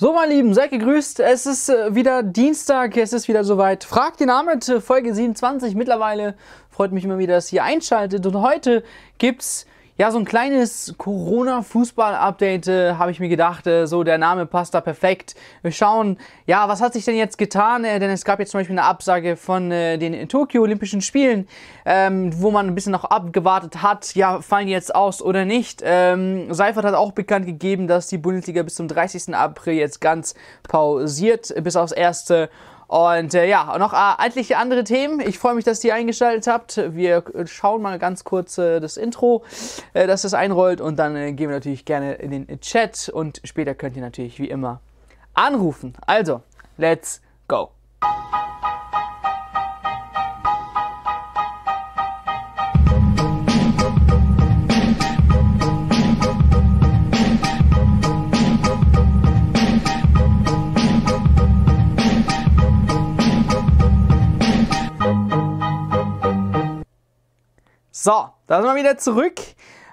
So, meine Lieben, seid gegrüßt. Es ist äh, wieder Dienstag, es ist wieder soweit. Fragt den Abend, äh, Folge 27 mittlerweile. Freut mich immer wieder, dass ihr einschaltet. Und heute gibt's ja, so ein kleines Corona-Fußball-Update äh, habe ich mir gedacht. Äh, so, der Name passt da perfekt. Wir schauen, ja, was hat sich denn jetzt getan? Äh, denn es gab jetzt zum Beispiel eine Absage von äh, den Tokio Olympischen Spielen, ähm, wo man ein bisschen noch abgewartet hat. Ja, fallen die jetzt aus oder nicht? Ähm, Seifert hat auch bekannt gegeben, dass die Bundesliga bis zum 30. April jetzt ganz pausiert, bis aufs erste und äh, ja, noch äh, etliche andere Themen. Ich freue mich, dass ihr eingeschaltet habt. Wir schauen mal ganz kurz äh, das Intro, äh, dass das einrollt und dann äh, gehen wir natürlich gerne in den Chat und später könnt ihr natürlich wie immer anrufen. Also, let's go. So, da sind wir wieder zurück.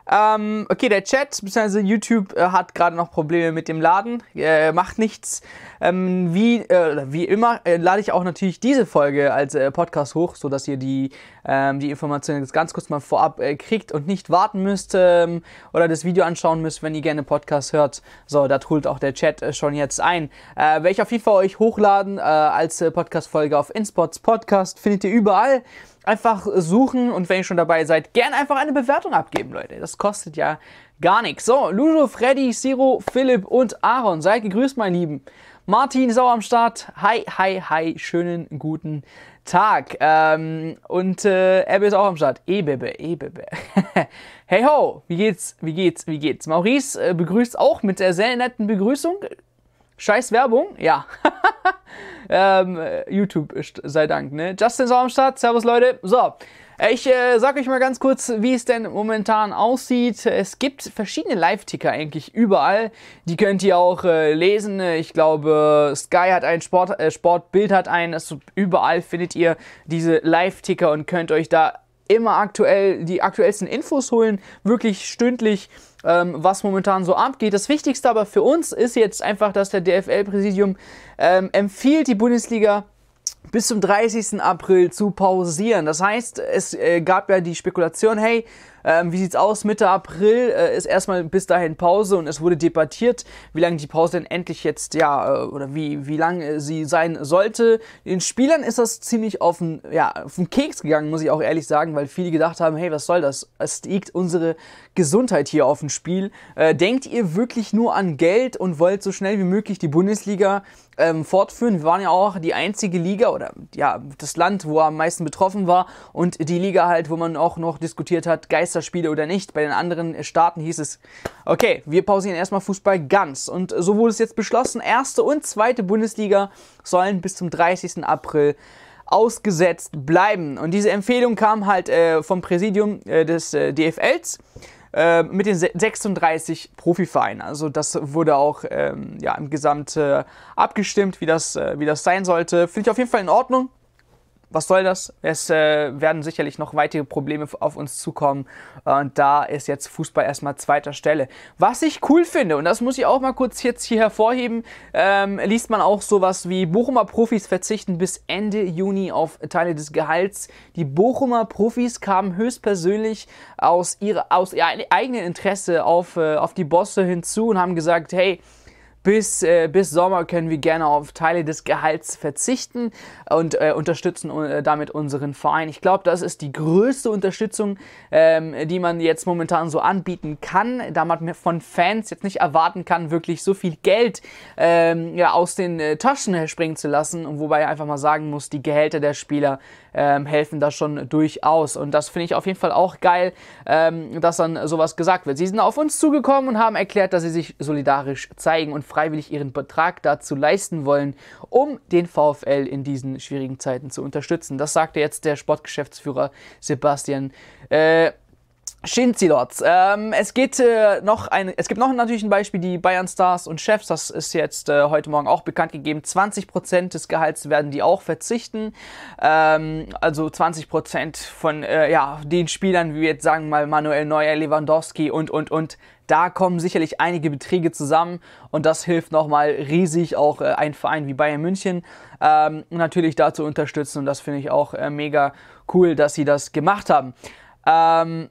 Ähm, okay, der Chat bzw. YouTube äh, hat gerade noch Probleme mit dem Laden. Äh, macht nichts. Ähm, wie, äh, wie immer äh, lade ich auch natürlich diese Folge als äh, Podcast hoch, sodass ihr die, ähm, die Informationen jetzt ganz kurz mal vorab äh, kriegt und nicht warten müsst ähm, oder das Video anschauen müsst, wenn ihr gerne Podcast hört. So, da holt auch der Chat schon jetzt ein. Äh, werde ich auf jeden Fall euch hochladen als Podcast-Folge auf InSpots Podcast. Findet ihr überall einfach suchen und wenn ihr schon dabei seid, gerne einfach eine Bewertung abgeben, Leute. Das kostet ja gar nichts. So, Lujo, Freddy, Siro, Philipp und Aaron, seid gegrüßt, mein Lieben. Martin ist auch am Start. Hi, hi, hi, schönen guten Tag. Ähm, und äh, Ebbe ist auch am Start. Ebebe, Ebebe. hey ho, wie geht's, wie geht's, wie geht's? Maurice äh, begrüßt auch mit der sehr netten Begrüßung. Scheiß Werbung, ja. ähm, YouTube sei Dank, ne? Justin auch am Start. Servus, Leute. So, ich äh, sag euch mal ganz kurz, wie es denn momentan aussieht. Es gibt verschiedene Live-Ticker eigentlich überall. Die könnt ihr auch äh, lesen. Ich glaube, Sky hat einen, Sport, äh, Sportbild hat einen. Also überall findet ihr diese Live-Ticker und könnt euch da immer aktuell die aktuellsten Infos holen, wirklich stündlich, ähm, was momentan so abgeht. Das Wichtigste aber für uns ist jetzt einfach, dass der DFL-Präsidium ähm, empfiehlt, die Bundesliga bis zum 30. April zu pausieren. Das heißt, es äh, gab ja die Spekulation, hey, ähm, wie sieht's aus? Mitte April äh, ist erstmal bis dahin Pause und es wurde debattiert, wie lange die Pause denn endlich jetzt, ja, äh, oder wie, wie lang äh, sie sein sollte. Den Spielern ist das ziemlich auf den, ja, auf den Keks gegangen, muss ich auch ehrlich sagen, weil viele gedacht haben, hey, was soll das? Es liegt unsere Gesundheit hier auf dem Spiel. Äh, denkt ihr wirklich nur an Geld und wollt so schnell wie möglich die Bundesliga ähm, fortführen? Wir waren ja auch die einzige Liga oder ja, das Land, wo am meisten betroffen war und die Liga halt, wo man auch noch diskutiert hat, Geister Geisterspiele oder nicht. Bei den anderen Staaten hieß es, okay, wir pausieren erstmal Fußball ganz. Und so wurde es jetzt beschlossen, erste und zweite Bundesliga sollen bis zum 30. April ausgesetzt bleiben. Und diese Empfehlung kam halt äh, vom Präsidium äh, des äh, DFLs äh, mit den 36 Profivereinen. Also das wurde auch ähm, ja, im Gesamt äh, abgestimmt, wie das, äh, wie das sein sollte. Finde ich auf jeden Fall in Ordnung was soll das? Es äh, werden sicherlich noch weitere Probleme auf uns zukommen. Und da ist jetzt Fußball erstmal zweiter Stelle. Was ich cool finde, und das muss ich auch mal kurz jetzt hier hervorheben, ähm, liest man auch sowas wie Bochumer Profis verzichten bis Ende Juni auf Teile des Gehalts. Die Bochumer Profis kamen höchstpersönlich aus, ihrer, aus ihrem eigenen Interesse auf, äh, auf die Bosse hinzu und haben gesagt, hey, bis, äh, bis Sommer können wir gerne auf Teile des Gehalts verzichten und äh, unterstützen äh, damit unseren Verein. Ich glaube, das ist die größte Unterstützung, ähm, die man jetzt momentan so anbieten kann, da man von Fans jetzt nicht erwarten kann, wirklich so viel Geld ähm, ja, aus den äh, Taschen springen zu lassen. Und wobei einfach mal sagen muss, die Gehälter der Spieler ähm, helfen da schon durchaus. Und das finde ich auf jeden Fall auch geil, ähm, dass dann sowas gesagt wird. Sie sind auf uns zugekommen und haben erklärt, dass sie sich solidarisch zeigen und freiwillig ihren Betrag dazu leisten wollen, um den VfL in diesen schwierigen Zeiten zu unterstützen. Das sagte jetzt der Sportgeschäftsführer Sebastian. Äh, Shinzilots. Ähm, es geht äh, noch ein, es gibt noch natürlich ein Beispiel, die Bayern Stars und Chefs, das ist jetzt äh, heute Morgen auch bekannt gegeben. 20% des Gehalts werden die auch verzichten. Ähm, also 20% von äh, ja, den Spielern, wie wir jetzt sagen mal Manuel Neuer, Lewandowski und und und. Da kommen sicherlich einige Beträge zusammen und das hilft nochmal riesig auch äh, ein Verein wie Bayern München ähm, natürlich da zu unterstützen und das finde ich auch äh, mega cool, dass sie das gemacht haben. Ähm,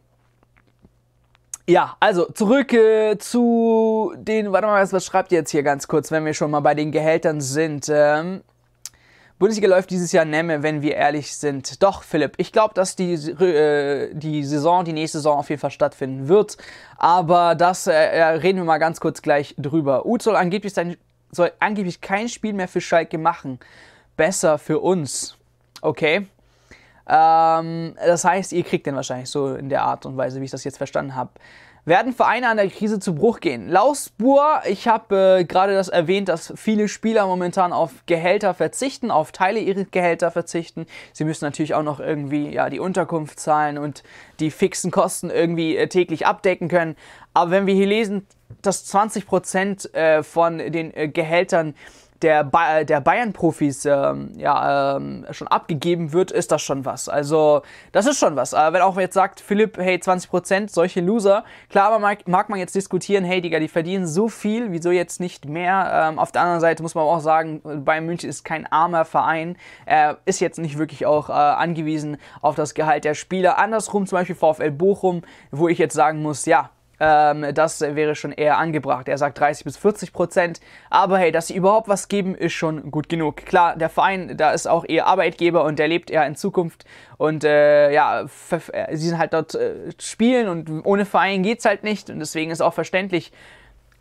ja, also zurück äh, zu den, warte mal, was schreibt ihr jetzt hier ganz kurz, wenn wir schon mal bei den Gehältern sind? Ähm, Bundesliga läuft dieses Jahr Nemme, wenn wir ehrlich sind. Doch, Philipp, ich glaube, dass die, äh, die Saison, die nächste Saison auf jeden Fall stattfinden wird. Aber das äh, äh reden wir mal ganz kurz gleich drüber. Uth soll angeblich, sein, soll angeblich kein Spiel mehr für Schalke machen. Besser für uns. Okay. Ähm, das heißt, ihr kriegt den wahrscheinlich so in der Art und Weise, wie ich das jetzt verstanden habe. Werden Vereine an der Krise zu Bruch gehen? Lausbur, ich habe äh, gerade das erwähnt, dass viele Spieler momentan auf Gehälter verzichten, auf Teile ihrer Gehälter verzichten. Sie müssen natürlich auch noch irgendwie ja, die Unterkunft zahlen und die fixen Kosten irgendwie äh, täglich abdecken können. Aber wenn wir hier lesen, dass 20% äh, von den äh, Gehältern der, ba der Bayern-Profis ähm, ja, ähm, schon abgegeben wird, ist das schon was. Also, das ist schon was. Aber wenn auch jetzt sagt, Philipp, hey, 20%, solche Loser, klar, aber mag, mag man jetzt diskutieren, hey, Digga, die verdienen so viel, wieso jetzt nicht mehr? Ähm, auf der anderen Seite muss man auch sagen, Bayern München ist kein armer Verein. Er ist jetzt nicht wirklich auch äh, angewiesen auf das Gehalt der Spieler. Andersrum zum Beispiel VfL Bochum, wo ich jetzt sagen muss, ja, ähm, das wäre schon eher angebracht. Er sagt 30 bis 40 Prozent. Aber hey, dass sie überhaupt was geben, ist schon gut genug. Klar, der Verein, da ist auch ihr Arbeitgeber und der lebt eher in Zukunft. Und äh, ja, äh, sie sind halt dort äh, spielen und ohne Verein geht es halt nicht. Und deswegen ist auch verständlich,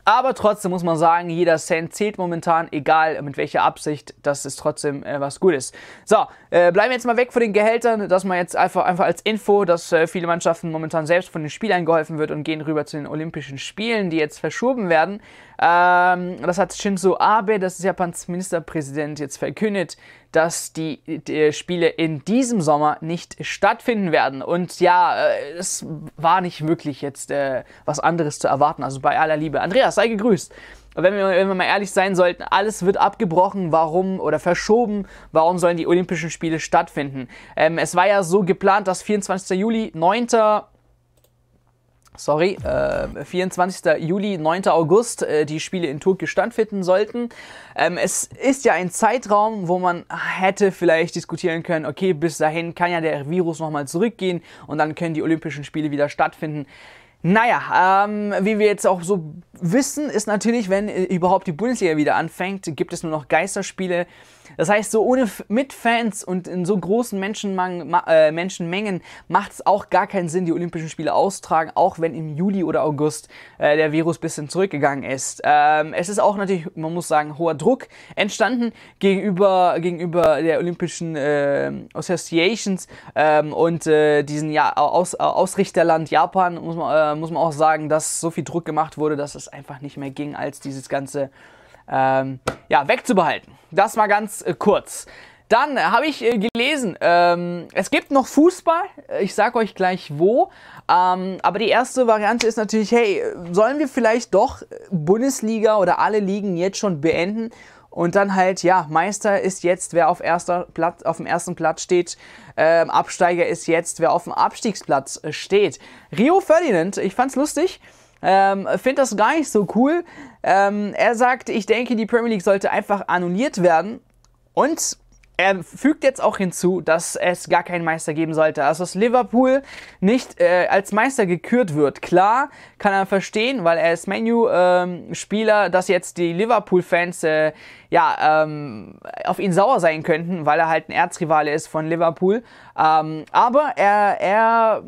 aber trotzdem muss man sagen, jeder Cent zählt momentan, egal mit welcher Absicht, das ist trotzdem äh, was Gutes. So, äh, bleiben wir jetzt mal weg von den Gehältern, dass man jetzt einfach, einfach als Info, dass äh, viele Mannschaften momentan selbst von den Spielern geholfen wird und gehen rüber zu den Olympischen Spielen, die jetzt verschoben werden. Ähm, das hat Shinzo Abe, das ist Japans Ministerpräsident, jetzt verkündet, dass die, die, Spiele in diesem Sommer nicht stattfinden werden. Und ja, äh, es war nicht wirklich jetzt äh, was anderes zu erwarten. Also bei aller Liebe. Andreas, sei gegrüßt. Wenn wir, wenn wir mal ehrlich sein sollten, alles wird abgebrochen, warum oder verschoben, warum sollen die Olympischen Spiele stattfinden? Ähm, es war ja so geplant, dass 24. Juli, 9 sorry, äh, 24. Juli, 9. August äh, die Spiele in Tokio stattfinden sollten. Ähm, es ist ja ein Zeitraum, wo man hätte vielleicht diskutieren können, okay, bis dahin kann ja der Virus nochmal zurückgehen und dann können die Olympischen Spiele wieder stattfinden. Naja, ähm, wie wir jetzt auch so wissen, ist natürlich, wenn äh, überhaupt die Bundesliga wieder anfängt, gibt es nur noch Geisterspiele. Das heißt, so ohne mit Fans und in so großen äh, Menschenmengen macht es auch gar keinen Sinn, die Olympischen Spiele austragen, auch wenn im Juli oder August äh, der Virus ein bisschen zurückgegangen ist. Ähm, es ist auch natürlich, man muss sagen, hoher Druck entstanden gegenüber, gegenüber der Olympischen äh, Associations ähm, und äh, diesen ja, Aus, Ausrichterland Japan, muss man, äh, muss man auch sagen, dass so viel Druck gemacht wurde, dass es einfach nicht mehr ging, als dieses ganze ähm, ja, wegzubehalten. Das mal ganz äh, kurz. Dann habe ich äh, gelesen, ähm, es gibt noch Fußball. Ich sage euch gleich wo. Ähm, aber die erste Variante ist natürlich, hey, sollen wir vielleicht doch Bundesliga oder alle Ligen jetzt schon beenden? Und dann halt, ja, Meister ist jetzt, wer auf, erster Platz, auf dem ersten Platz steht. Ähm, Absteiger ist jetzt, wer auf dem Abstiegsplatz äh, steht. Rio Ferdinand, ich fand's lustig. Ähm, Finde das gar nicht so cool. Ähm, er sagt, ich denke, die Premier League sollte einfach annulliert werden. Und er fügt jetzt auch hinzu, dass es gar keinen Meister geben sollte. Also dass Liverpool nicht äh, als Meister gekürt wird. Klar, kann er verstehen, weil er ist Menu-Spieler, ähm, dass jetzt die Liverpool-Fans äh, ja, ähm, auf ihn sauer sein könnten, weil er halt ein Erzrivale ist von Liverpool. Ähm, aber er, er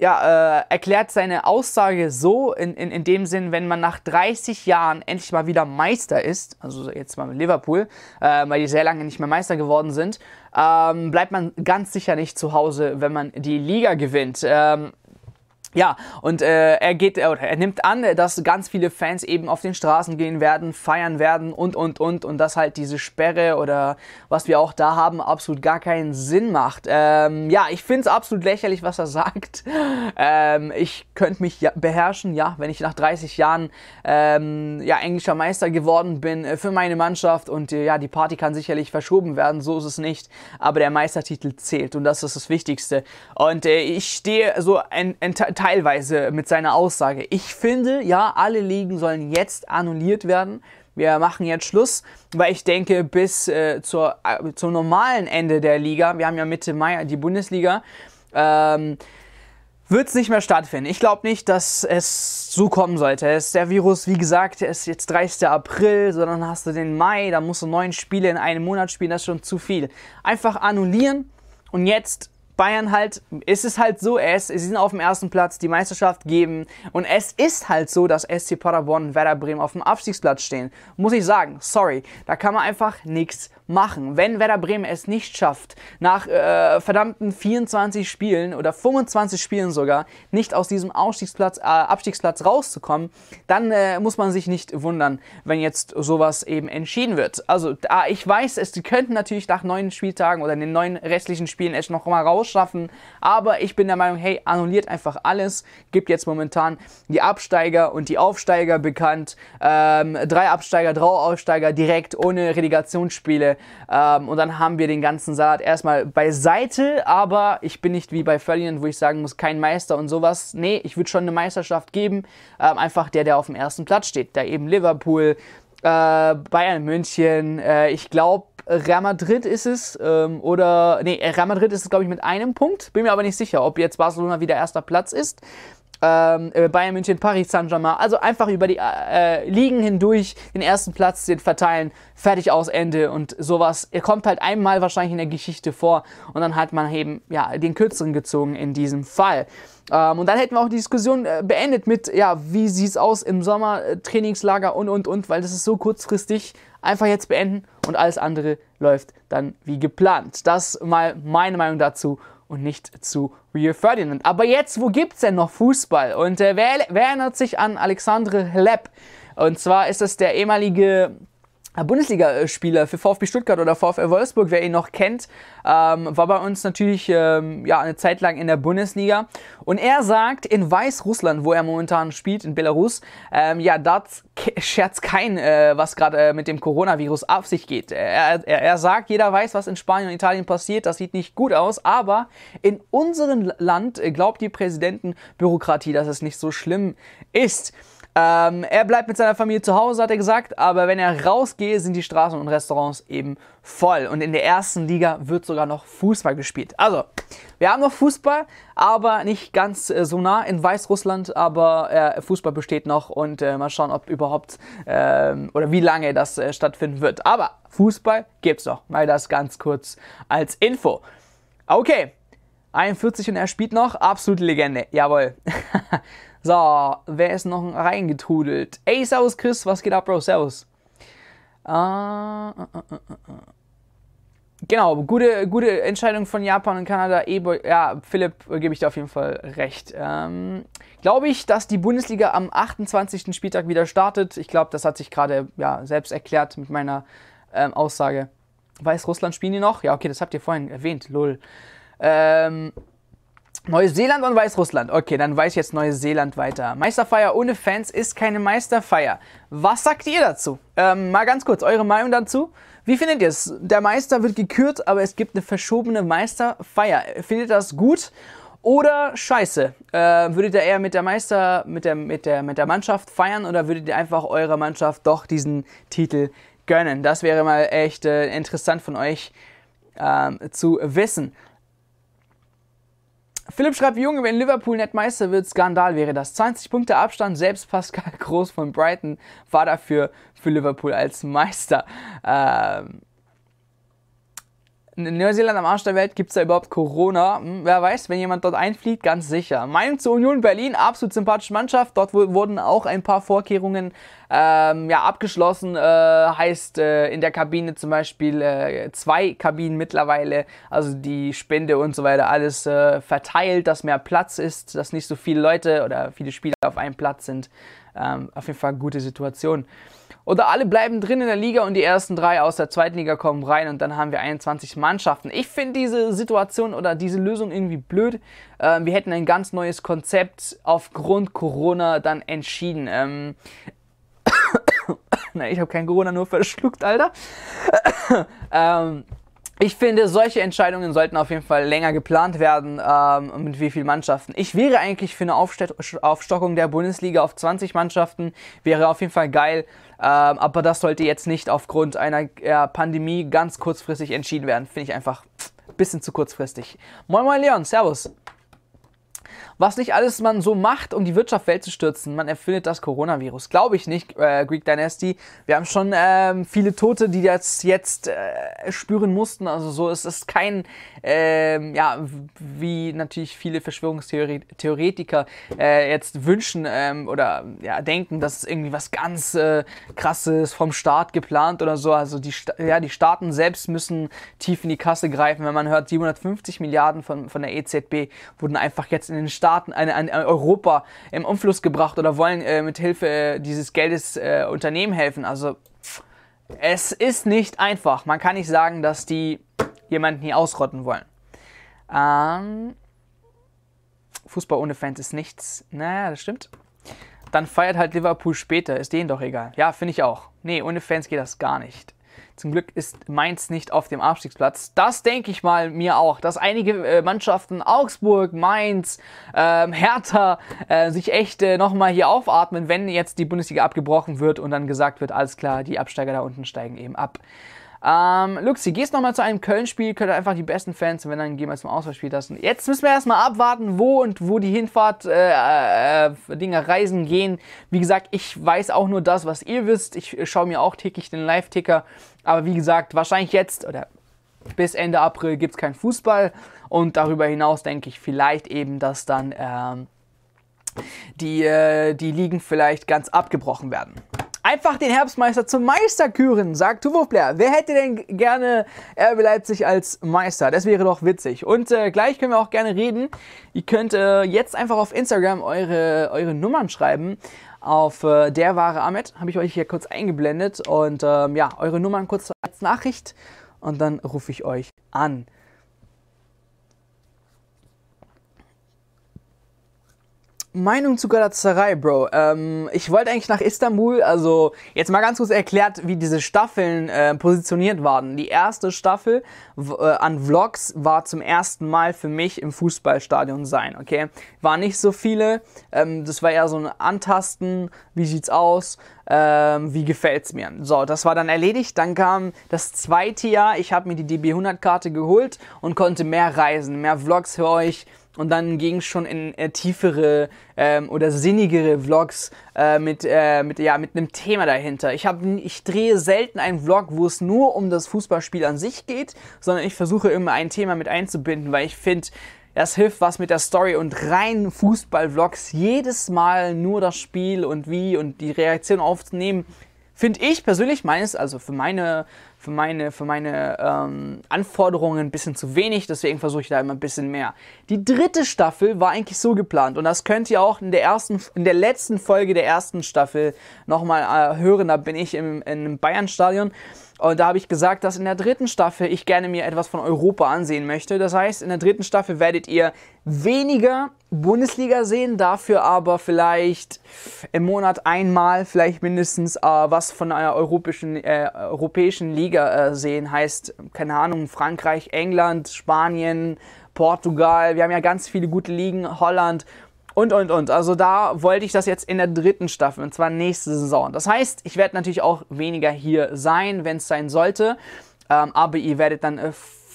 ja, äh, erklärt seine Aussage so, in, in, in dem Sinn, wenn man nach 30 Jahren endlich mal wieder Meister ist, also jetzt mal mit Liverpool, äh, weil die sehr lange nicht mehr Meister geworden sind, ähm, bleibt man ganz sicher nicht zu Hause, wenn man die Liga gewinnt. Ähm, Ja, und äh, er geht, äh, er nimmt an, dass ganz viele Fans eben auf den Straßen gehen werden, feiern werden und und und und dass halt diese Sperre oder was wir auch da haben absolut gar keinen Sinn macht. Ähm, ja, ich finde es absolut lächerlich, was er sagt. Ähm, ich könnte mich ja beherrschen, ja, wenn ich nach 30 Jahren ähm, ja englischer Meister geworden bin äh, für meine Mannschaft und äh, ja, die Party kann sicherlich verschoben werden, so ist es nicht, aber der Meistertitel zählt und das ist das Wichtigste. Und äh, ich stehe so ein, ein teilweise mit seiner Aussage. Ich finde, ja, alle Ligen sollen jetzt annulliert werden. Wir machen jetzt Schluss, weil ich denke, bis äh, zur, äh, zum normalen Ende der Liga, wir haben ja Mitte Mai die Bundesliga, ähm, wird es nicht mehr stattfinden. Ich glaube nicht, dass es so kommen sollte. Es der Virus, wie gesagt, ist jetzt 30. April, sondern hast du den Mai, da musst du neun Spiele in einem Monat spielen, das ist schon zu viel. Einfach annullieren und jetzt Bayern halt, ist es halt so, es, sie sind auf dem ersten Platz, die Meisterschaft geben und es ist halt so, dass SC Paderborn und Werder Bremen auf dem Abstiegsplatz stehen. Muss ich sagen, sorry, da kann man einfach nichts machen. Wenn Werder Bremen es nicht schafft, nach äh, verdammten 24 Spielen oder 25 Spielen sogar, nicht aus diesem Ausstiegsplatz, äh, Abstiegsplatz rauszukommen, dann äh, muss man sich nicht wundern, wenn jetzt sowas eben entschieden wird. Also, ich weiß, es könnten natürlich nach neun Spieltagen oder in den neun restlichen Spielen es noch mal rausschaffen, aber ich bin der Meinung, hey, annulliert einfach alles, gibt jetzt momentan die Absteiger und die Aufsteiger bekannt, ähm, drei Absteiger, drei Aufsteiger direkt ohne Relegationsspiele ähm, und dann haben wir den ganzen Salat erstmal beiseite, aber ich bin nicht wie bei Ferdinand, wo ich sagen muss, kein Meister und sowas. Nee, ich würde schon eine Meisterschaft geben. Ähm, einfach der, der auf dem ersten Platz steht. Da eben Liverpool, äh, Bayern München, äh, ich glaube, Real Madrid ist es, ähm, oder, nee, Real Madrid ist es, glaube ich, mit einem Punkt. Bin mir aber nicht sicher, ob jetzt Barcelona wieder erster Platz ist ähm, äh, Bayern München, Paris Saint-Germain. Also einfach über die äh, Ligen hindurch den ersten Platz den verteilen, fertig aus Ende und sowas. Er kommt halt einmal wahrscheinlich in der Geschichte vor und dann hat man eben ja den kürzeren gezogen in diesem Fall. Ähm, und dann hätten wir auch die Diskussion äh, beendet mit ja wie sieht's aus im Sommer äh, Trainingslager und und und, weil das ist so kurzfristig. Einfach jetzt beenden und alles andere läuft dann wie geplant. Das mal meine Meinung dazu und nicht zu Rio Ferdinand. Aber jetzt, wo gibt es denn noch Fußball? Und äh, wer, wer, erinnert sich an Alexandre Hleb? Und zwar ist es der ehemalige Bundesligaspieler für VfB Stuttgart oder VfL Wolfsburg, wer ihn noch kennt, ähm, war bei uns natürlich ähm, ja, eine Zeit lang in der Bundesliga. Und er sagt, in Weißrussland, wo er momentan spielt, in Belarus, ähm, ja, da scherzt kein, äh, was gerade äh, mit dem Coronavirus auf sich geht. Er, er, er sagt, jeder weiß, was in Spanien und Italien passiert, das sieht nicht gut aus, aber in unserem Land äh, glaubt die Präsidentenbürokratie, dass es nicht so schlimm ist. Ähm, er bleibt mit seiner Familie zu Hause, hat er gesagt, aber wenn er rausgeht, sind die Straßen und Restaurants eben voll. Und in der ersten Liga wird sogar noch Fußball gespielt. Also, wir haben noch Fußball, aber nicht ganz äh, so nah in Weißrussland, aber äh, Fußball besteht noch und äh, mal schauen, ob überhaupt ähm, oder wie lange das äh, stattfinden wird. Aber Fußball gibt's noch, mal das ganz kurz als Info. Okay, 41 und er spielt noch, absolute Legende, jawohl. So, wer ist noch reingetrudelt? Ey, servus Chris, was geht ab, Bro? Servus. Uh, uh, uh, genau, gute, gute Entscheidung von Japan und Kanada. E ja, Philipp, gebe ich dir auf jeden Fall recht. Ähm, glaube ich, dass die Bundesliga am 28. Spieltag wieder startet. Ich glaube, das hat sich gerade ja, selbst erklärt mit meiner ähm, Aussage. Weißrussland spielen die noch? Ja, okay, das habt ihr vorhin erwähnt, lol. Ähm, Neuseeland und Weißrussland. Okay, dann weiß ich jetzt Neuseeland weiter. Meisterfeier ohne Fans ist keine Meisterfeier. Was sagt ihr dazu? Ähm, mal ganz kurz, eure Meinung dazu. Wie findet ihr es? Der Meister wird gekürt, aber es gibt eine verschobene Meisterfeier. Findet das gut oder scheiße? Äh, würdet ihr eher mit der Meister, mit der, mit, der, mit der Mannschaft feiern oder würdet ihr einfach eurer Mannschaft doch diesen Titel gönnen? Das wäre mal echt äh, interessant von euch äh, zu wissen. Philipp schreibt, Junge, wenn Liverpool nicht Meister wird, Skandal wäre das. 20 Punkte Abstand, selbst Pascal Groß von Brighton war dafür für Liverpool als Meister. Ähm in Neuseeland am Arsch der Welt gibt es da überhaupt Corona. Hm, wer weiß, wenn jemand dort einfliegt, ganz sicher. Meinung zur Union Berlin, absolut sympathische Mannschaft. Dort wurden auch ein paar Vorkehrungen ähm, ja, abgeschlossen. Äh, heißt äh, in der Kabine zum Beispiel äh, zwei Kabinen mittlerweile, also die Spende und so weiter, alles äh, verteilt, dass mehr Platz ist, dass nicht so viele Leute oder viele Spieler auf einem Platz sind. Ähm, auf jeden Fall gute Situation. Oder alle bleiben drin in der Liga und die ersten drei aus der zweiten Liga kommen rein und dann haben wir 21 Mannschaften. Ich finde diese Situation oder diese Lösung irgendwie blöd. Ähm, wir hätten ein ganz neues Konzept aufgrund Corona dann entschieden. Ähm Na, ich habe kein Corona nur verschluckt, Alter. ähm, ich finde, solche Entscheidungen sollten auf jeden Fall länger geplant werden, ähm, mit wie vielen Mannschaften. Ich wäre eigentlich für eine Aufstockung der Bundesliga auf 20 Mannschaften, wäre auf jeden Fall geil, ähm, aber das sollte jetzt nicht aufgrund einer äh, Pandemie ganz kurzfristig entschieden werden. Finde ich einfach ein bisschen zu kurzfristig. Moin Moin Leon, Servus was nicht alles man so macht, um die Wirtschaft Welt zu stürzen. Man erfindet das Coronavirus. Glaube ich nicht, äh, Greek Dynasty. Wir haben schon ähm, viele Tote, die das jetzt äh, spüren mussten. Also so ist es kein, ähm, ja, wie natürlich viele Verschwörungstheoretiker äh, jetzt wünschen ähm, oder ja, denken, dass es irgendwie was ganz äh, krasses vom Staat geplant oder so. Also die, ja, die Staaten selbst müssen tief in die Kasse greifen. Wenn man hört, 750 Milliarden von, von der EZB wurden einfach jetzt in den Staaten Staaten, an, an Europa im Umfluss gebracht oder wollen äh, mit Hilfe äh, dieses Geldes äh, Unternehmen helfen. Also es ist nicht einfach. Man kann nicht sagen, dass die jemanden hier ausrotten wollen. Ähm, Fußball ohne Fans ist nichts. Naja, das stimmt. Dann feiert halt Liverpool später. Ist denen doch egal. Ja, finde ich auch. Nee, ohne Fans geht das gar nicht. Zum Glück ist Mainz nicht auf dem Abstiegsplatz. Das denke ich mal mir auch, dass einige äh, Mannschaften, Augsburg, Mainz, ähm, Hertha, äh, sich echt äh, nochmal hier aufatmen, wenn jetzt die Bundesliga abgebrochen wird und dann gesagt wird, alles klar, die Absteiger da unten steigen eben ab. Ähm, Luxi, gehst nochmal zu einem Köln-Spiel, könnt ihr einfach die besten Fans, wenn dann gehen wir zum Auswahlspiel lassen. Jetzt müssen wir erstmal abwarten, wo und wo die Hinfahrt äh, äh, Dinge reisen gehen. Wie gesagt, ich weiß auch nur das, was ihr wisst. Ich schaue mir auch täglich den Live-Ticker. Aber wie gesagt, wahrscheinlich jetzt oder bis Ende April gibt es keinen Fußball. Und darüber hinaus denke ich vielleicht eben, dass dann ähm, die, äh, die Ligen vielleicht ganz abgebrochen werden einfach den Herbstmeister zum Meister küren, sagt Tuvofplayer. Wer hätte denn gerne RB Leipzig als Meister? Das wäre doch witzig. Und äh, gleich können wir auch gerne reden. Ihr könnt äh, jetzt einfach auf Instagram eure, eure Nummern schreiben. Auf äh, der wahre Ahmed habe ich euch hier kurz eingeblendet. Und ähm, ja, eure Nummern kurz als Nachricht. Und dann rufe ich euch an. Meinung zu Galatasaray, Bro. Ähm, ich wollte eigentlich nach Istanbul, also jetzt mal ganz kurz erklärt, wie diese Staffeln äh, positioniert waren. Die erste Staffel äh, an Vlogs war zum ersten Mal für mich im Fußballstadion sein, okay? Waren nicht so viele, ähm, das war eher so ein Antasten, wie sieht's aus, ähm, wie gefällt's mir. So, das war dann erledigt. Dann kam das zweite Jahr, ich habe mir die DB100-Karte geholt und konnte mehr reisen, mehr Vlogs für euch und dann ging es schon in äh, tiefere ähm, oder sinnigere Vlogs äh, mit, äh, mit, ja, mit einem Thema dahinter. Ich, hab, ich drehe selten einen Vlog, wo es nur um das Fußballspiel an sich geht, sondern ich versuche immer ein Thema mit einzubinden, weil ich finde, das hilft was mit der Story und rein Fußball-Vlogs. Jedes Mal nur das Spiel und wie und die Reaktion aufzunehmen, finde ich persönlich meines, also für meine für meine, für meine ähm, Anforderungen ein bisschen zu wenig, deswegen versuche ich da immer ein bisschen mehr. Die dritte Staffel war eigentlich so geplant und das könnt ihr auch in der ersten, in der letzten Folge der ersten Staffel nochmal äh, hören. Da bin ich im, in einem Bayern-Stadion und da habe ich gesagt, dass in der dritten Staffel ich gerne mir etwas von Europa ansehen möchte. Das heißt, in der dritten Staffel werdet ihr weniger Bundesliga sehen, dafür aber vielleicht im Monat einmal, vielleicht mindestens äh, was von einer europäischen, äh, europäischen Liga äh, sehen. Heißt, keine Ahnung, Frankreich, England, Spanien, Portugal. Wir haben ja ganz viele gute Ligen, Holland und, und, und. Also da wollte ich das jetzt in der dritten Staffel, und zwar nächste Saison. Das heißt, ich werde natürlich auch weniger hier sein, wenn es sein sollte. Ähm, aber ihr werdet dann äh,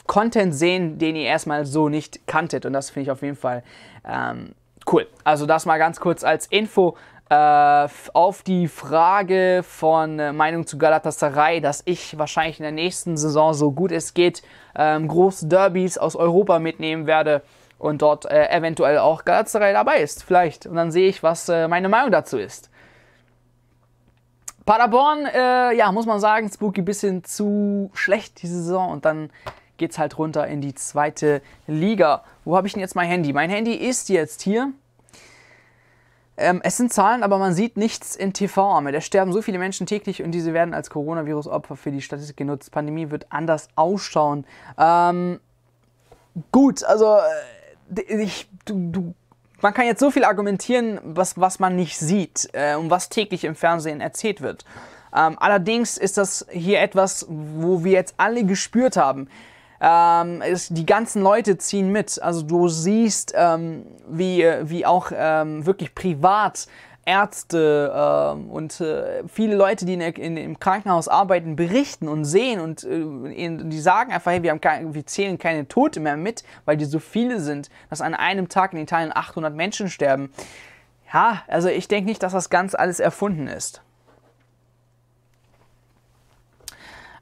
Content sehen, den ihr erstmal so nicht kanntet. Und das finde ich auf jeden Fall ähm, cool. Also das mal ganz kurz als Info Äh, auf die Frage von äh, Meinung zu Galatasaray, dass ich wahrscheinlich in der nächsten Saison, so gut es geht, ähm, große Derbys aus Europa mitnehmen werde und dort äh, eventuell auch Galatasaray dabei ist, vielleicht. Und dann sehe ich, was äh, meine Meinung dazu ist. Paderborn, äh, ja, muss man sagen, Spooky bisschen zu schlecht diese Saison und dann geht es halt runter in die zweite Liga. Wo habe ich denn jetzt mein Handy? Mein Handy ist jetzt hier. Ähm, es sind Zahlen, aber man sieht nichts in TV-Arme. Da sterben so viele Menschen täglich und diese werden als Coronavirus-Opfer für die Statistik genutzt. Pandemie wird anders ausschauen. Ähm, gut, also äh, ich, du, du, man kann jetzt so viel argumentieren, was, was man nicht sieht äh, und was täglich im Fernsehen erzählt wird. Ähm, allerdings ist das hier etwas, wo wir jetzt alle gespürt haben. Ähm, es, die ganzen Leute ziehen mit. Also du siehst, ähm, wie, wie auch ähm, wirklich privat Ärzte ähm, und äh, viele Leute, die in, in, im Krankenhaus arbeiten, berichten und sehen und äh, die sagen einfach, hey, wir, haben wir zählen keine Tote mehr mit, weil die so viele sind, dass an einem Tag in Italien 800 Menschen sterben. Ja, also ich denke nicht, dass das ganz alles erfunden ist.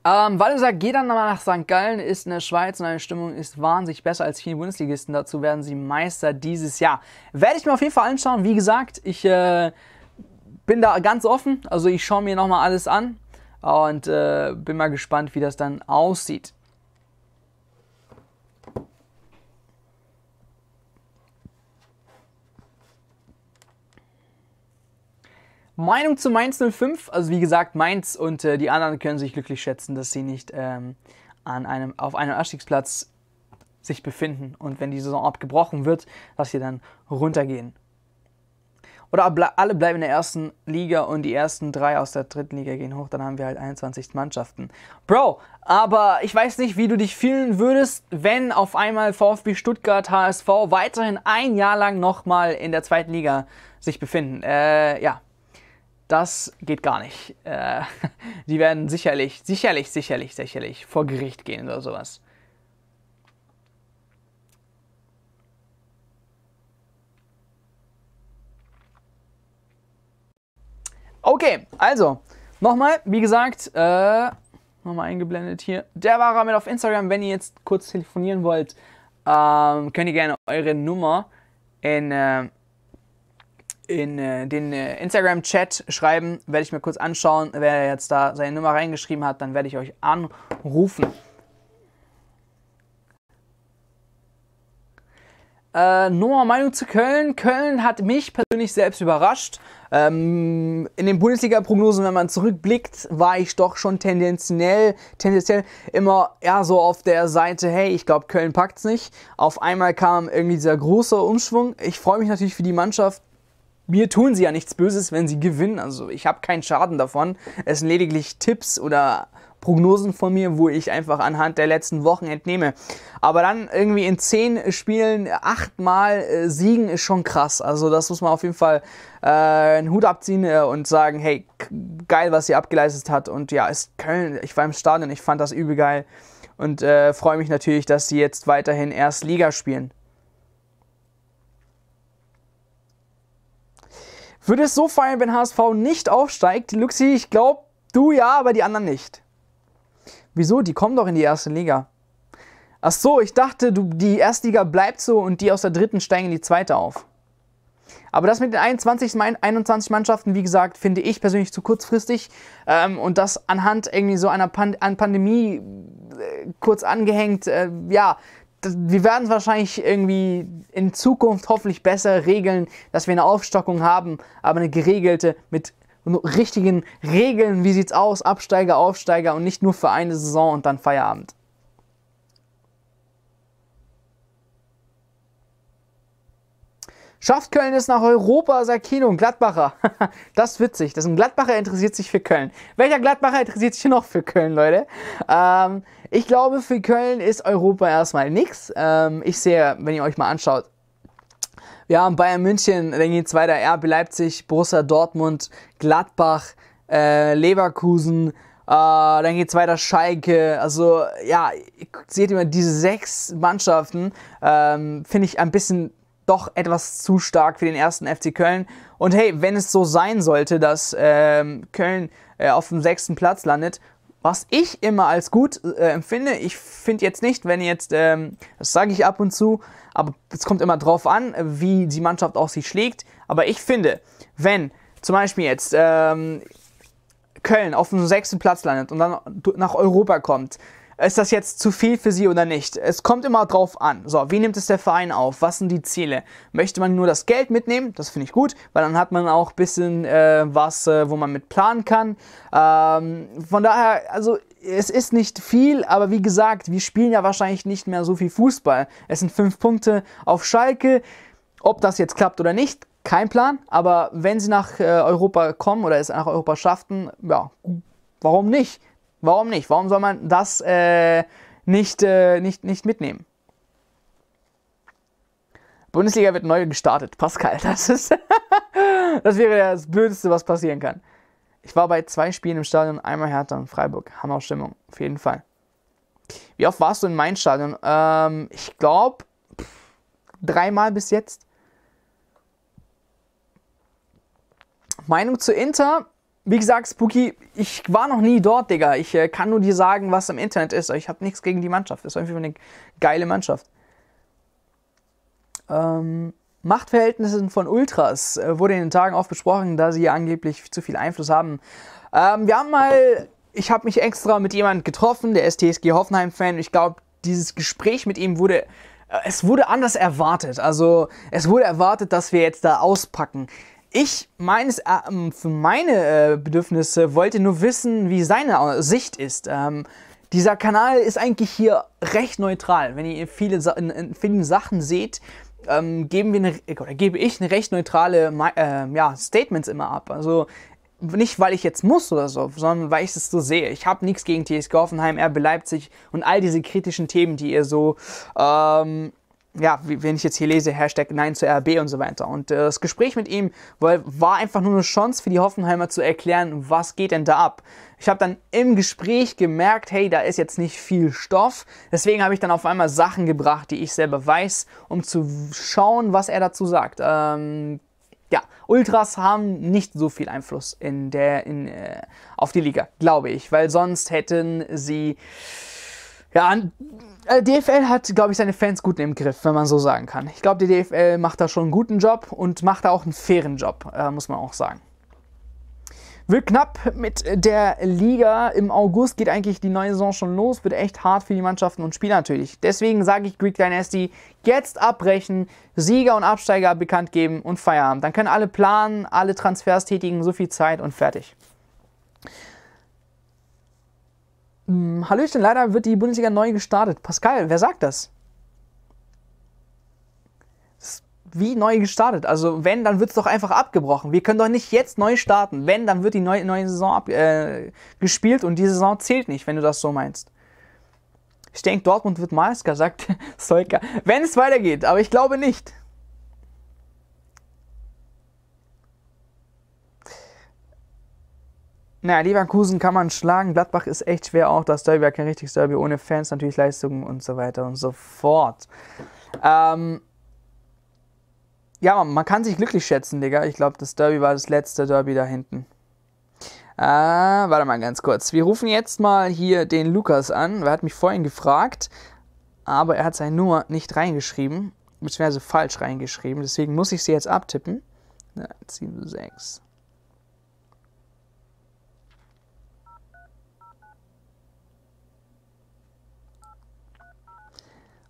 Ähm, weil du sagst, geh dann mal nach St. Gallen, ist in der Schweiz und eine Stimmung ist wahnsinnig besser als viele Bundesligisten. Dazu werden sie Meister dieses Jahr. Werde ich mir auf jeden Fall anschauen. Wie gesagt, ich äh, bin da ganz offen. Also ich schaue mir nochmal alles an und äh, bin mal gespannt, wie das dann aussieht. Meinung zu Mainz 05, also wie gesagt, Mainz und äh, die anderen können sich glücklich schätzen, dass sie nicht ähm, an einem, auf einem Abstiegsplatz sich befinden und wenn die Saison abgebrochen wird, dass sie dann runtergehen. Oder alle bleiben in der ersten Liga und die ersten drei aus der dritten Liga gehen hoch, dann haben wir halt 21 Mannschaften. Bro, aber ich weiß nicht, wie du dich fühlen würdest, wenn auf einmal VfB Stuttgart, HSV weiterhin ein Jahr lang nochmal in der zweiten Liga sich befinden. Äh, ja, das geht gar nicht. Äh, die werden sicherlich, sicherlich, sicherlich, sicherlich vor Gericht gehen oder sowas. Okay, also, nochmal, wie gesagt, äh, nochmal eingeblendet hier. Der war damit auf Instagram. Wenn ihr jetzt kurz telefonieren wollt, ähm, könnt ihr gerne eure Nummer in äh, in äh, den äh, Instagram-Chat schreiben, werde ich mir kurz anschauen. Wer jetzt da seine Nummer reingeschrieben hat, dann werde ich euch anrufen. Äh, Noah Meinung zu Köln. Köln hat mich persönlich selbst überrascht. Ähm, in den Bundesliga-Prognosen, wenn man zurückblickt, war ich doch schon tendenziell, tendenziell immer eher so auf der Seite, hey, ich glaube, Köln packt es nicht. Auf einmal kam irgendwie dieser große Umschwung. Ich freue mich natürlich für die Mannschaft, mir tun sie ja nichts Böses, wenn sie gewinnen. Also ich habe keinen Schaden davon. Es sind lediglich Tipps oder Prognosen von mir, wo ich einfach anhand der letzten Wochen entnehme. Aber dann irgendwie in zehn Spielen achtmal äh, siegen ist schon krass. Also das muss man auf jeden Fall äh, einen Hut abziehen äh, und sagen, hey, geil, was sie abgeleistet hat. Und ja, ist Köln, ich war im Stadion, ich fand das übel geil. Und äh, freue mich natürlich, dass sie jetzt weiterhin erst Liga spielen. Würde es so feiern, wenn HSV nicht aufsteigt? Luxi, ich glaube, du ja, aber die anderen nicht. Wieso? Die kommen doch in die erste Liga. Ach so, ich dachte, du, die Erstliga bleibt so und die aus der dritten steigen in die zweite auf. Aber das mit den 21, 21 Mannschaften, wie gesagt, finde ich persönlich zu kurzfristig. Ähm, und das anhand irgendwie so einer Pan an Pandemie äh, kurz angehängt, äh, ja, wir werden es wahrscheinlich irgendwie in Zukunft hoffentlich besser regeln, dass wir eine Aufstockung haben, aber eine geregelte mit richtigen Regeln, wie sieht's aus, Absteiger, Aufsteiger und nicht nur für eine Saison und dann Feierabend. Schafft Köln es nach Europa, sagt Kino, ein Gladbacher. das ist witzig. Das ist ein Gladbacher interessiert sich für Köln. Welcher Gladbacher interessiert sich noch für Köln, Leute? Ähm, ich glaube, für Köln ist Europa erstmal nichts. Ähm, ich sehe, wenn ihr euch mal anschaut, wir haben Bayern München, dann geht es weiter, RB Leipzig, Borussia Dortmund, Gladbach, äh, Leverkusen, äh, dann geht es weiter Schalke. Also ja, seht ihr mal, diese sechs Mannschaften ähm, finde ich ein bisschen doch etwas zu stark für den ersten FC Köln. Und hey, wenn es so sein sollte, dass ähm, Köln äh, auf dem sechsten Platz landet, was ich immer als gut äh, empfinde, ich finde jetzt nicht, wenn jetzt, ähm, das sage ich ab und zu, aber es kommt immer drauf an, wie die Mannschaft auch sich schlägt. Aber ich finde, wenn zum Beispiel jetzt ähm, Köln auf dem sechsten Platz landet und dann nach Europa kommt, ist das jetzt zu viel für sie oder nicht? Es kommt immer drauf an. So, wie nimmt es der Verein auf? Was sind die Ziele? Möchte man nur das Geld mitnehmen? Das finde ich gut, weil dann hat man auch ein bisschen äh, was, äh, wo man mit planen kann. Ähm, von daher, also es ist nicht viel, aber wie gesagt, wir spielen ja wahrscheinlich nicht mehr so viel Fußball. Es sind fünf Punkte auf Schalke. Ob das jetzt klappt oder nicht, kein Plan. Aber wenn sie nach äh, Europa kommen oder es nach Europa schaffen, ja, warum nicht? Warum nicht? Warum soll man das äh, nicht, äh, nicht, nicht mitnehmen? Bundesliga wird neu gestartet. Pascal, das ist. das wäre das Blödeste, was passieren kann. Ich war bei zwei Spielen im Stadion, einmal Hertha und Freiburg. Hammer Stimmung, auf jeden Fall. Wie oft warst du in meinem Stadion? Ähm, ich glaube, dreimal bis jetzt. Meinung zu Inter? Wie gesagt, Spooky, ich war noch nie dort, Digga. Ich äh, kann nur dir sagen, was im Internet ist. Ich habe nichts gegen die Mannschaft. Das ist irgendwie eine geile Mannschaft. Ähm, Machtverhältnisse von Ultras äh, wurde in den Tagen oft besprochen, da sie angeblich zu viel Einfluss haben. Ähm, wir haben mal, ich habe mich extra mit jemandem getroffen, der ist TSG Hoffenheim-Fan. Ich glaube, dieses Gespräch mit ihm wurde, äh, es wurde anders erwartet. Also es wurde erwartet, dass wir jetzt da auspacken. Ich meines, äh, für meine äh, Bedürfnisse wollte nur wissen, wie seine Sicht ist. Ähm, dieser Kanal ist eigentlich hier recht neutral. Wenn ihr viele, in, in vielen Sachen seht, ähm, geben wir eine, oder gebe ich eine recht neutrale äh, ja, Statements immer ab. Also nicht, weil ich jetzt muss oder so, sondern weil ich es so sehe. Ich habe nichts gegen TSG Hoffenheim, RB Leipzig und all diese kritischen Themen, die ihr so ähm, ja, wenn ich jetzt hier lese, Hashtag Nein zur RB und so weiter. Und äh, das Gespräch mit ihm war einfach nur eine Chance für die Hoffenheimer zu erklären, was geht denn da ab. Ich habe dann im Gespräch gemerkt, hey, da ist jetzt nicht viel Stoff. Deswegen habe ich dann auf einmal Sachen gebracht, die ich selber weiß, um zu schauen, was er dazu sagt. Ähm, ja, Ultras haben nicht so viel Einfluss in der, in, äh, auf die Liga, glaube ich, weil sonst hätten sie ja, DFL hat, glaube ich, seine Fans gut im Griff, wenn man so sagen kann. Ich glaube, die DFL macht da schon einen guten Job und macht da auch einen fairen Job, äh, muss man auch sagen. Wird knapp mit der Liga. Im August geht eigentlich die neue Saison schon los. Wird echt hart für die Mannschaften und Spieler natürlich. Deswegen sage ich Greek Dynasty jetzt abbrechen, Sieger und Absteiger bekannt geben und Feierabend. Dann können alle planen, alle Transfers tätigen, so viel Zeit und fertig. Hm, Hallöchen, leider wird die Bundesliga neu gestartet. Pascal, wer sagt das? Wie neu gestartet? Also, wenn, dann wird es doch einfach abgebrochen. Wir können doch nicht jetzt neu starten. Wenn, dann wird die neue, neue Saison ab, äh, gespielt und die Saison zählt nicht, wenn du das so meinst. Ich denke, Dortmund wird Meister, sagt Solka. Wenn es weitergeht, aber ich glaube nicht. Naja, Leverkusen kann man schlagen. Gladbach ist echt schwer auch. Das Derby war kein richtiges Derby ohne Fans, natürlich Leistungen und so weiter und so fort. Ähm, ja, man kann sich glücklich schätzen, Digga. Ich glaube, das Derby war das letzte Derby da hinten. Äh, warte mal ganz kurz. Wir rufen jetzt mal hier den Lukas an. Er hat mich vorhin gefragt, aber er hat seine Nummer nicht reingeschrieben, beziehungsweise falsch reingeschrieben. Deswegen muss ich sie jetzt abtippen. 7, 6.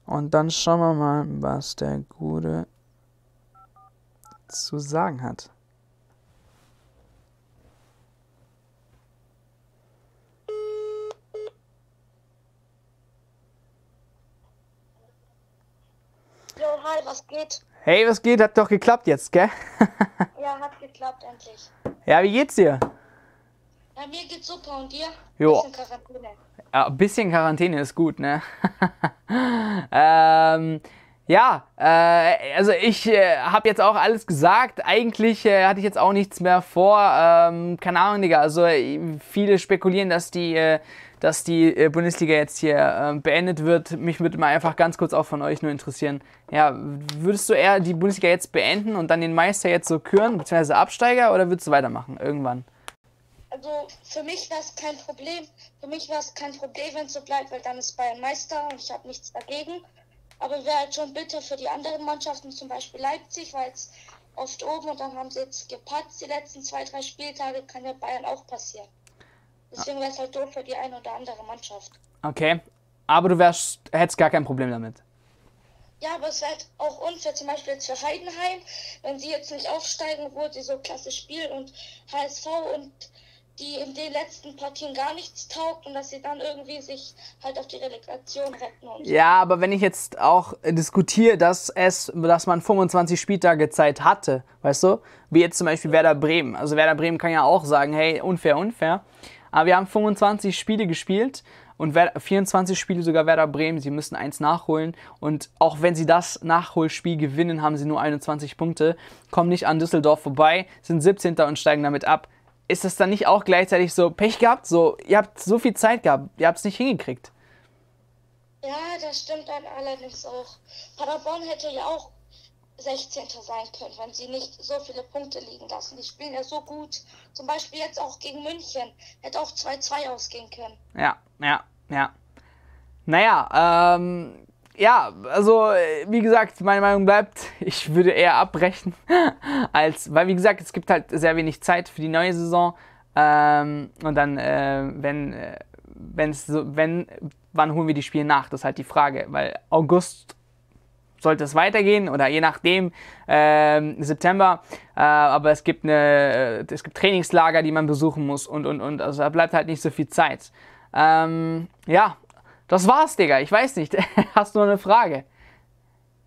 Und dann schauen wir mal, was der Gute zu sagen hat. Jo, hi, was geht? Hey, was geht? Hat doch geklappt jetzt, gell? ja, hat geklappt, endlich. Ja, wie geht's dir? Ja, mir geht's super und dir? Jo. Bisschen Quarantäne. Ja, ein bisschen Quarantäne ist gut, ne? ähm, Ja, äh, also ich äh, habe jetzt auch alles gesagt. Eigentlich äh, hatte ich jetzt auch nichts mehr vor. Ähm, keine Ahnung, Digga. Also äh, viele spekulieren, dass die, äh, dass die äh, Bundesliga jetzt hier ähm, beendet wird. Mich würde mal einfach ganz kurz auch von euch nur interessieren. Ja, würdest du eher die Bundesliga jetzt beenden und dann den Meister jetzt so küren, beziehungsweise Absteiger, oder würdest du weitermachen irgendwann? Also für mich wäre es kein Problem. Für mich wäre es kein Problem, wenn es so bleibt, weil dann ist Bayern Meister und ich habe nichts dagegen. Aber wäre halt schon bitter für die anderen Mannschaften, zum Beispiel Leipzig, weil es oft oben und dann haben sie jetzt gepatzt die letzten zwei, drei Spieltage, kann ja Bayern auch passieren. Deswegen wäre es halt doof für die eine oder andere Mannschaft. Okay, aber du wärst, hättest gar kein Problem damit. Ja, aber es wäre halt auch unfair, zum Beispiel jetzt für Heidenheim, wenn sie jetzt nicht aufsteigen, obwohl sie so klasse spielen und HSV und die in den letzten Partien gar nichts taugt und dass sie dann irgendwie sich halt auf die Relegation retten. Und so. Ja, aber wenn ich jetzt auch diskutiere, dass es, dass man 25 Spieltage Zeit hatte, weißt du, wie jetzt zum Beispiel Werder Bremen. Also Werder Bremen kann ja auch sagen, hey, unfair, unfair. Aber wir haben 25 Spiele gespielt und 24 Spiele sogar Werder Bremen. Sie müssen eins nachholen. Und auch wenn sie das Nachholspiel gewinnen, haben sie nur 21 Punkte, kommen nicht an Düsseldorf vorbei, sind 17. und steigen damit ab ist das dann nicht auch gleichzeitig so Pech gehabt? So, ihr habt so viel Zeit gehabt, ihr habt es nicht hingekriegt. Ja, das stimmt dann allerdings auch. Paderborn hätte ja auch 16. sein können, wenn sie nicht so viele Punkte liegen lassen. Die spielen ja so gut. Zum Beispiel jetzt auch gegen München. Hätte auch 2-2 ausgehen können. Ja, ja, ja. Naja, ähm, ja, also wie gesagt, meine Meinung bleibt, ich würde eher abbrechen, als, weil wie gesagt, es gibt halt sehr wenig Zeit für die neue Saison. Ähm, und dann, äh, wenn, äh, wenn's so, wenn, wann holen wir die Spiele nach? Das ist halt die Frage, weil August sollte es weitergehen oder je nachdem äh, September. Äh, aber es gibt eine, es gibt Trainingslager, die man besuchen muss und und und. Also da bleibt halt nicht so viel Zeit. Ähm, ja, das war's, Digga. Ich weiß nicht. Hast du noch eine Frage?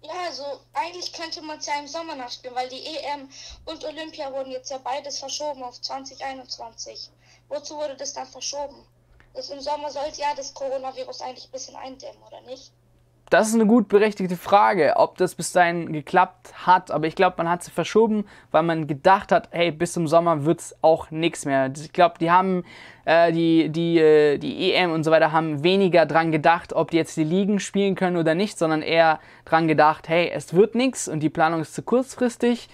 Ja, also eigentlich könnte man es ja im Sommer nachspielen, weil die EM und Olympia wurden jetzt ja beides verschoben auf 2021. Wozu wurde das dann verschoben? Das Im Sommer sollte ja das Coronavirus eigentlich ein bisschen eindämmen, oder nicht? Das ist eine gut berechtigte Frage, ob das bis dahin geklappt hat. Aber ich glaube, man hat sie verschoben, weil man gedacht hat, hey, bis zum Sommer wird es auch nichts mehr. Ich glaube, die haben äh, die, die, äh, die EM und so weiter haben weniger dran gedacht, ob die jetzt die Ligen spielen können oder nicht, sondern eher dran gedacht, hey, es wird nichts und die Planung ist zu kurzfristig.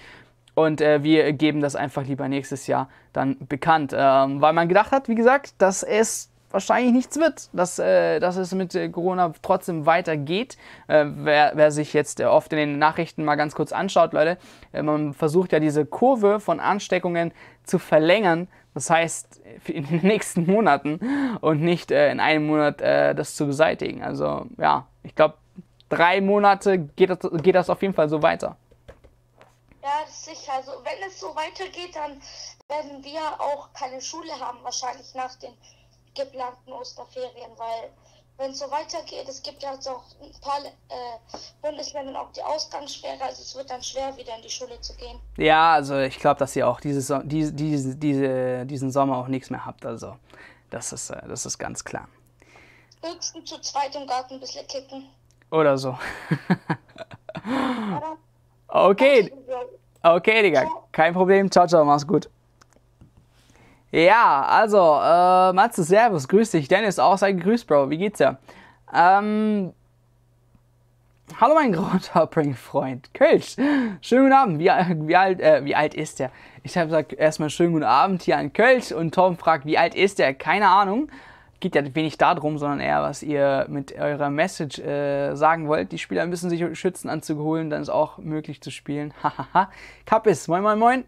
Und äh, wir geben das einfach lieber nächstes Jahr dann bekannt. Ähm, weil man gedacht hat, wie gesagt, dass es wahrscheinlich nichts wird, dass, äh, dass es mit äh, Corona trotzdem weitergeht. Äh, wer, wer sich jetzt äh, oft in den Nachrichten mal ganz kurz anschaut, Leute, äh, man versucht ja diese Kurve von Ansteckungen zu verlängern. Das heißt, in den nächsten Monaten und nicht äh, in einem Monat das zu beseitigen. Also ja, ich glaube, drei Monate geht das, geht das auf jeden Fall so weiter. Ja, sicher. Also wenn es so weitergeht, dann werden wir auch keine Schule haben, wahrscheinlich nach den geplanten Osterferien, weil wenn es so weitergeht, es gibt ja jetzt auch ein paar äh, Bundesländer auch die Ausgangssperre, also es wird dann schwer, wieder in die Schule zu gehen. Ja, also ich glaube, dass ihr auch dieses, diese, diese, diese, diesen Sommer auch nichts mehr habt, also das ist, äh, das ist ganz klar. Höchstens zu zweit im Garten ein bisschen kicken. Oder so. okay. Okay, Digga. Kein Problem. Ciao, ciao. Mach's gut. Ja, also, äh, Matze, Servus, grüß dich. Dennis, auch sei gegrüßt, Bro. Wie geht's dir? Ähm, hallo, mein großer Freund. Kölsch, schönen guten Abend. Wie, wie, alt, äh, wie alt ist der? Ich habe gesagt, erstmal schönen guten Abend hier an Kölsch und Tom fragt, wie alt ist der? Keine Ahnung. Geht ja wenig darum, sondern eher, was ihr mit eurer Message äh, sagen wollt. Die Spieler müssen sich schützen, Anzüge holen, dann ist auch möglich zu spielen. Hahaha. Kappis, moin, moin, moin.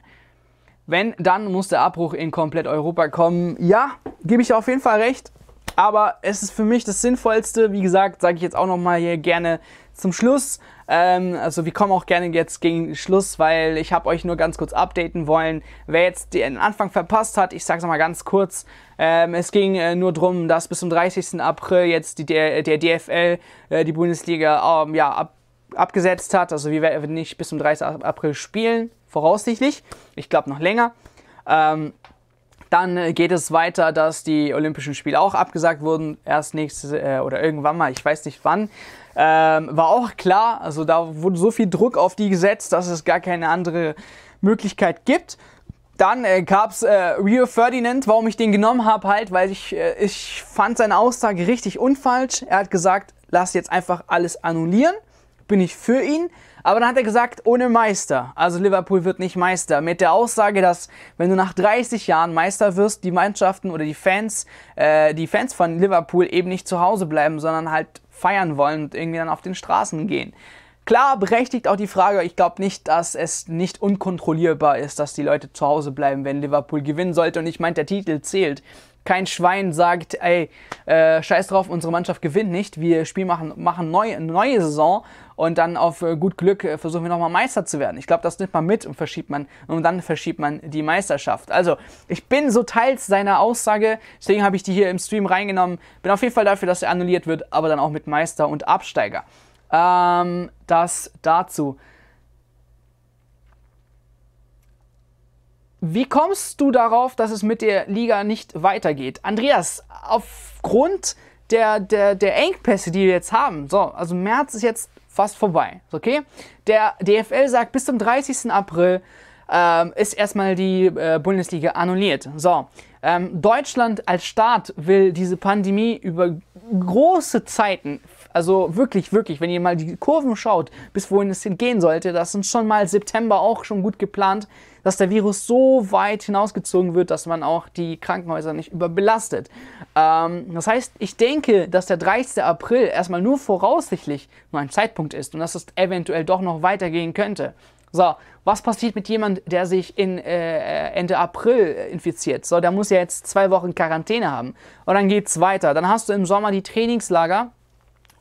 Wenn, dann muss der Abbruch in komplett Europa kommen. Ja, gebe ich auf jeden Fall recht. Aber es ist für mich das Sinnvollste. Wie gesagt, sage ich jetzt auch nochmal hier gerne zum Schluss. Ähm, also wir kommen auch gerne jetzt gegen Schluss, weil ich habe euch nur ganz kurz updaten wollen. Wer jetzt den Anfang verpasst hat, ich sage es mal ganz kurz. Ähm, es ging äh, nur darum, dass bis zum 30. April jetzt die, der, der DFL äh, die Bundesliga ähm, ja, ab, abgesetzt hat. Also wir werden nicht bis zum 30. April spielen voraussichtlich. Ich glaube noch länger. Ähm, Dann äh, geht es weiter, dass die Olympischen Spiele auch abgesagt wurden, erst nächstes äh, oder irgendwann mal, ich weiß nicht wann. Ähm, war auch klar, also da wurde so viel Druck auf die gesetzt, dass es gar keine andere Möglichkeit gibt. Dann äh, gab es äh, Rio Ferdinand, warum ich den genommen habe, halt, weil ich, äh, ich fand seine Aussage richtig unfalsch. Er hat gesagt, lass jetzt einfach alles annullieren. Bin ich für ihn. Aber dann hat er gesagt, ohne Meister. Also Liverpool wird nicht Meister. Mit der Aussage, dass wenn du nach 30 Jahren Meister wirst, die Mannschaften oder die Fans, äh, die Fans von Liverpool eben nicht zu Hause bleiben, sondern halt feiern wollen und irgendwie dann auf den Straßen gehen. Klar, berechtigt auch die Frage, ich glaube nicht, dass es nicht unkontrollierbar ist, dass die Leute zu Hause bleiben, wenn Liverpool gewinnen sollte. Und ich meine, der Titel zählt. Kein Schwein sagt, ey, äh, scheiß drauf, unsere Mannschaft gewinnt nicht. Wir spielen machen, machen neu, eine neue Saison und dann auf äh, gut Glück äh, versuchen wir nochmal Meister zu werden. Ich glaube, das nimmt man mit und verschiebt man und dann verschiebt man die Meisterschaft. Also, ich bin so teils seiner Aussage, deswegen habe ich die hier im Stream reingenommen. Bin auf jeden Fall dafür, dass er annulliert wird, aber dann auch mit Meister und Absteiger. Ähm, das dazu. Wie kommst du darauf, dass es mit der Liga nicht weitergeht? Andreas, aufgrund der, der, der Engpässe, die wir jetzt haben, so, also März ist jetzt fast vorbei, okay? Der DFL sagt, bis zum 30. April ähm, ist erstmal die äh, Bundesliga annulliert. So, ähm, Deutschland als Staat will diese Pandemie über große Zeiten also wirklich, wirklich, wenn ihr mal die Kurven schaut, bis wohin es hingehen sollte, das sind schon mal September auch schon gut geplant, dass der Virus so weit hinausgezogen wird, dass man auch die Krankenhäuser nicht überbelastet. Ähm, das heißt, ich denke, dass der 30. April erstmal nur voraussichtlich nur ein Zeitpunkt ist und dass es eventuell doch noch weitergehen könnte. So, was passiert mit jemandem, der sich in, äh, Ende April infiziert? So, der muss ja jetzt zwei Wochen Quarantäne haben. Und dann geht es weiter. Dann hast du im Sommer die Trainingslager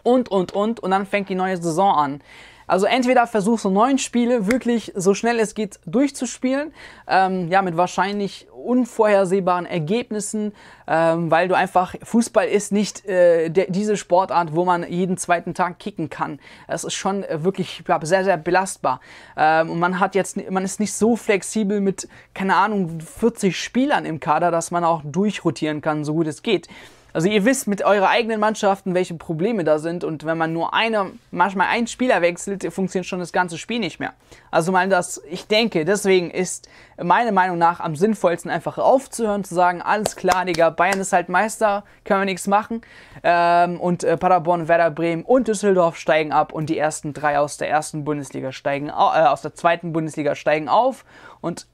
und, und, und. Und dann fängt die neue Saison an. Also entweder versuchst du neun Spiele wirklich so schnell es geht durchzuspielen, ähm, ja, mit wahrscheinlich unvorhersehbaren Ergebnissen, ähm, weil du einfach, Fußball ist nicht äh, der, diese Sportart, wo man jeden zweiten Tag kicken kann. Es ist schon äh, wirklich ja, sehr, sehr belastbar. Ähm, und man hat jetzt, man ist nicht so flexibel mit, keine Ahnung, 40 Spielern im Kader, dass man auch durchrotieren kann, so gut es geht. Also ihr wisst mit eurer eigenen Mannschaften, welche Probleme da sind und wenn man nur eine, manchmal einen Spieler wechselt, funktioniert schon das ganze Spiel nicht mehr. Also mal das, ich denke, deswegen ist meiner Meinung nach am sinnvollsten einfach aufzuhören, zu sagen, alles klar, Digga, Bayern ist halt Meister, können wir nichts machen ähm, und äh, Paderborn, Werder Bremen und Düsseldorf steigen ab und die ersten drei aus der ersten Bundesliga steigen, äh, aus der zweiten Bundesliga steigen auf und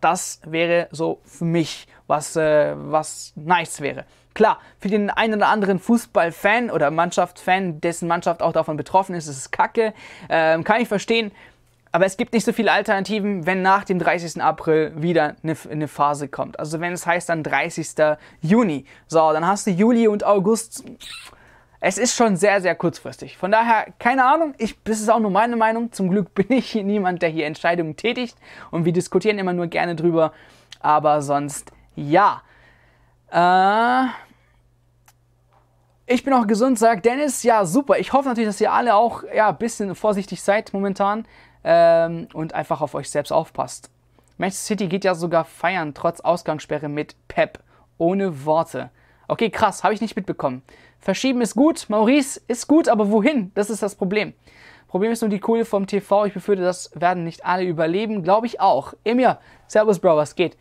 das wäre so für mich was, äh, was nice wäre. Klar, für den einen oder anderen Fußballfan oder Mannschaftsfan, dessen Mannschaft auch davon betroffen ist, ist es kacke. Ähm, kann ich verstehen. Aber es gibt nicht so viele Alternativen, wenn nach dem 30. April wieder eine, eine, Phase kommt. Also wenn es heißt dann 30. Juni. So, dann hast du Juli und August. Es ist schon sehr, sehr kurzfristig. Von daher, keine Ahnung, ich, das ist auch nur meine Meinung. Zum Glück bin ich niemand, der hier Entscheidungen tätigt. Und wir diskutieren immer nur gerne drüber. Aber sonst, ja. Äh, ich bin auch gesund, sagt Dennis. Ja, super. Ich hoffe natürlich, dass ihr alle auch ja, ein bisschen vorsichtig seid momentan ähm, und einfach auf euch selbst aufpasst. Manchester City geht ja sogar feiern, trotz Ausgangssperre mit Pep. Ohne Worte. Okay, krass, habe ich nicht mitbekommen. Verschieben ist gut, Maurice ist gut, aber wohin? Das ist das Problem. Problem ist nur die Kohle vom TV. Ich befürchte, das werden nicht alle überleben. Glaube ich auch. Emir, Servus, Bro, was geht?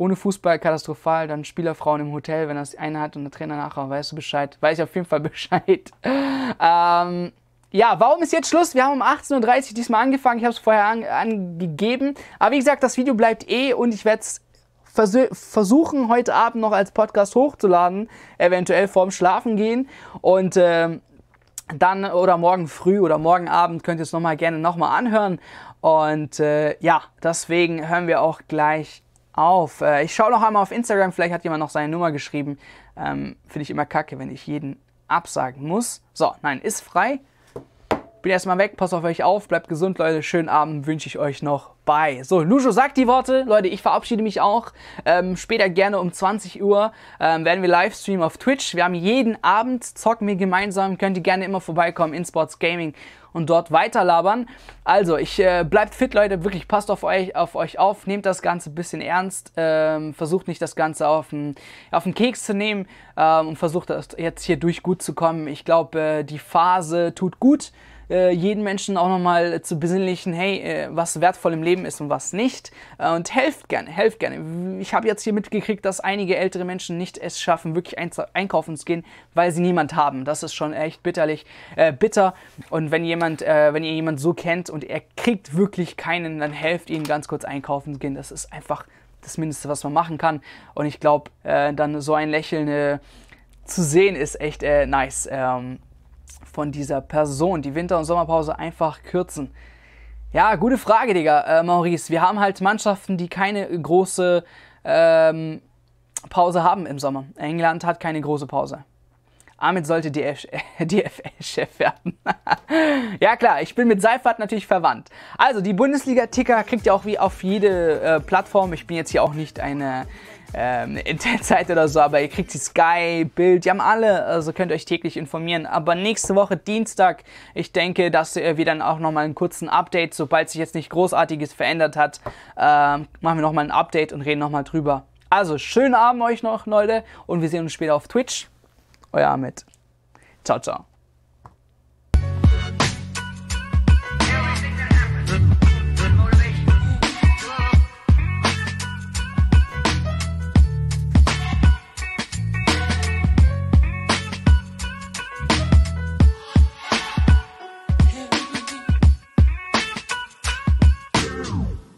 Ohne Fußball katastrophal, dann Spielerfrauen im Hotel, wenn das eine hat und der Trainer nachher, weißt du Bescheid? Weiß ich auf jeden Fall Bescheid. ähm, ja, warum ist jetzt Schluss? Wir haben um 18.30 Uhr diesmal angefangen. Ich habe es vorher an, angegeben. Aber wie gesagt, das Video bleibt eh und ich werde es vers versuchen, heute Abend noch als Podcast hochzuladen. Eventuell vorm Schlafen gehen. Und äh, dann oder morgen früh oder morgen Abend könnt ihr es nochmal gerne nochmal anhören. Und äh, ja, deswegen hören wir auch gleich auf. Äh, ich schaue noch einmal auf Instagram, vielleicht hat jemand noch seine Nummer geschrieben. Ähm, Finde ich immer kacke, wenn ich jeden absagen muss. So, nein, ist frei. Bin erstmal weg, passt auf euch auf, bleibt gesund, Leute. Schönen Abend wünsche ich euch noch. Bye. So, Lujo sagt die Worte. Leute, ich verabschiede mich auch. Ähm, später gerne um 20 Uhr ähm, werden wir Livestreamen auf Twitch. Wir haben jeden Abend, zocken wir gemeinsam. Könnt ihr gerne immer vorbeikommen in Sports Gaming und dort weiterlabern. Also, ich äh, bleibt fit, Leute. Wirklich, passt auf euch auf, euch auf. Nehmt das Ganze ein bisschen ernst. Ähm, versucht nicht das Ganze auf den, auf den Keks zu nehmen ähm, und versucht das jetzt hier durch gut zu kommen. Ich glaube, äh, die Phase tut gut äh, jeden Menschen auch nochmal zu besinnlichen, hey, äh, was wertvoll im Leben ist und was nicht. Äh, und helft gerne, helft gerne. Ich habe jetzt hier mitgekriegt, dass einige ältere Menschen nicht es schaffen, wirklich einkaufen zu gehen, weil sie niemand haben. Das ist schon echt bitterlich, äh, bitter. Und wenn jemand, äh, wenn ihr jemand so kennt und er kriegt wirklich keinen, dann helft ihm ganz kurz einkaufen zu gehen. Das ist einfach das Mindeste, was man machen kann. Und ich glaube, dann so ein Lächeln zu sehen, ist echt nice. Ähm, von dieser Person, die Winter- und Sommerpause einfach kürzen? Ja, gute Frage, Digga, äh, Maurice. Wir haben halt Mannschaften, die keine große ähm, Pause haben im Sommer. England hat keine große Pause. Ahmed sollte DFL-Chef werden. ja klar, ich bin mit Seifert natürlich verwandt. Also die Bundesliga-Ticker kriegt ihr auch wie auf jede äh, Plattform. Ich bin jetzt hier auch nicht eine ähm, Internetzeit oder so, aber ihr kriegt die Sky, Bild, die haben alle, also könnt ihr euch täglich informieren. Aber nächste Woche Dienstag, ich denke, dass wir dann auch nochmal einen kurzen Update, sobald sich jetzt nicht Großartiges verändert hat, ähm, machen wir nochmal ein Update und reden nochmal drüber. Also, schönen Abend euch noch, Leute, und wir sehen uns später auf Twitch. Euer Ahmed. Ciao, ciao.